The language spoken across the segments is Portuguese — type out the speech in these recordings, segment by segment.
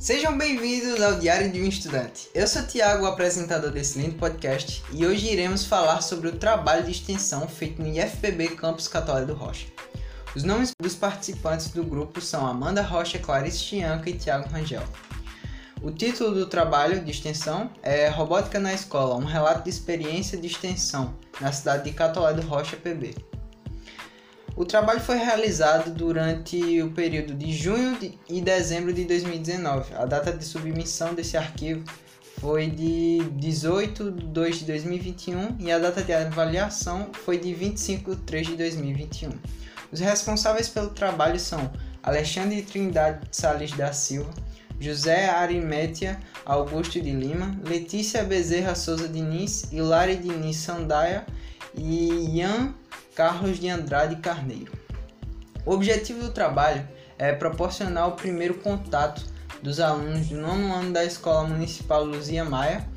Sejam bem-vindos ao Diário de um Estudante. Eu sou Tiago, apresentador desse lindo podcast, e hoje iremos falar sobre o trabalho de extensão feito no IFPB Campus Católico do Rocha. Os nomes dos participantes do grupo são Amanda Rocha, Clarice Chianca e Tiago Rangel. O título do trabalho de extensão é Robótica na Escola, um relato de experiência de extensão na cidade de Catolé do Rocha, PB. O trabalho foi realizado durante o período de junho e dezembro de 2019. A data de submissão desse arquivo foi de 18 de 2 de 2021 e a data de avaliação foi de 25 de 3 de 2021. Os responsáveis pelo trabalho são Alexandre Trindade Sales da Silva, José Arimétia Augusto de Lima, Letícia Bezerra Souza Diniz, Hilari Diniz Sandaia e Ian Carlos de Andrade Carneiro. O objetivo do trabalho é proporcionar o primeiro contato dos alunos do nono ano da Escola Municipal Luzia Maia,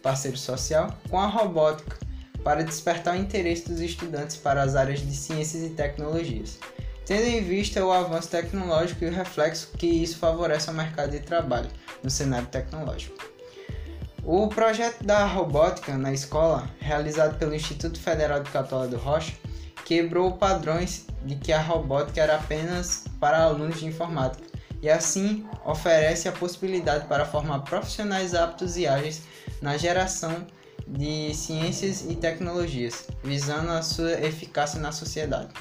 parceiro social, com a robótica, para despertar o interesse dos estudantes para as áreas de ciências e tecnologias tendo em vista o avanço tecnológico e o reflexo que isso favorece ao mercado de trabalho no cenário tecnológico. O projeto da robótica na escola, realizado pelo Instituto Federal de Católica do Rocha, quebrou padrões de que a robótica era apenas para alunos de informática e assim oferece a possibilidade para formar profissionais aptos e ágeis na geração de ciências e tecnologias, visando a sua eficácia na sociedade.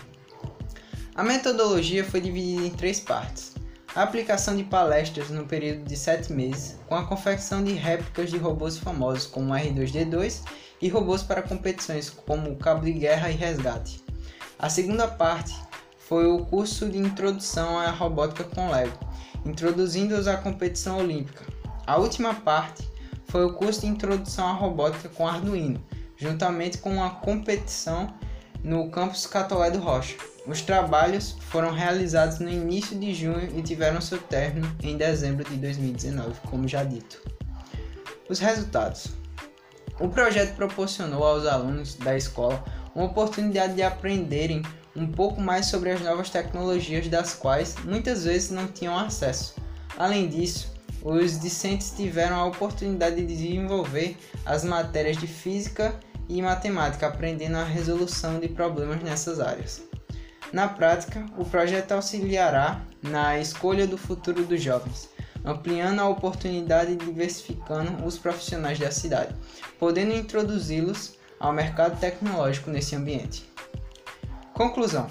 A metodologia foi dividida em três partes. A aplicação de palestras no período de sete meses, com a confecção de réplicas de robôs famosos como o R2D2 e robôs para competições como Cabo de Guerra e Resgate. A segunda parte foi o curso de introdução à robótica com Lego, introduzindo-os à competição olímpica. A última parte foi o curso de introdução à robótica com Arduino, juntamente com a competição no campus Catolé do Rocha. Os trabalhos foram realizados no início de junho e tiveram seu término em dezembro de 2019, como já dito. Os resultados: O projeto proporcionou aos alunos da escola uma oportunidade de aprenderem um pouco mais sobre as novas tecnologias das quais muitas vezes não tinham acesso. Além disso, os discentes tiveram a oportunidade de desenvolver as matérias de física e matemática, aprendendo a resolução de problemas nessas áreas. Na prática, o projeto auxiliará na escolha do futuro dos jovens, ampliando a oportunidade e diversificando os profissionais da cidade, podendo introduzi-los ao mercado tecnológico nesse ambiente. Conclusão: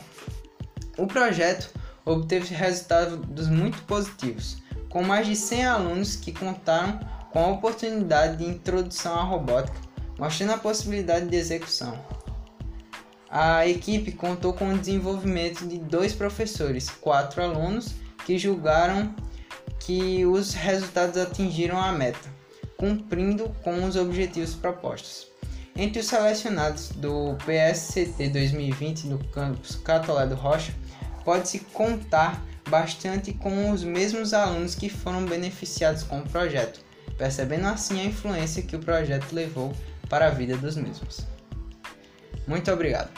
o projeto obteve resultados muito positivos, com mais de 100 alunos que contaram com a oportunidade de introdução à robótica, mostrando a possibilidade de execução a equipe contou com o desenvolvimento de dois professores, quatro alunos que julgaram que os resultados atingiram a meta, cumprindo com os objetivos propostos. Entre os selecionados do PSCT 2020 no campus Catolé Rocha, pode-se contar bastante com os mesmos alunos que foram beneficiados com o projeto, percebendo assim a influência que o projeto levou para a vida dos mesmos. Muito obrigado.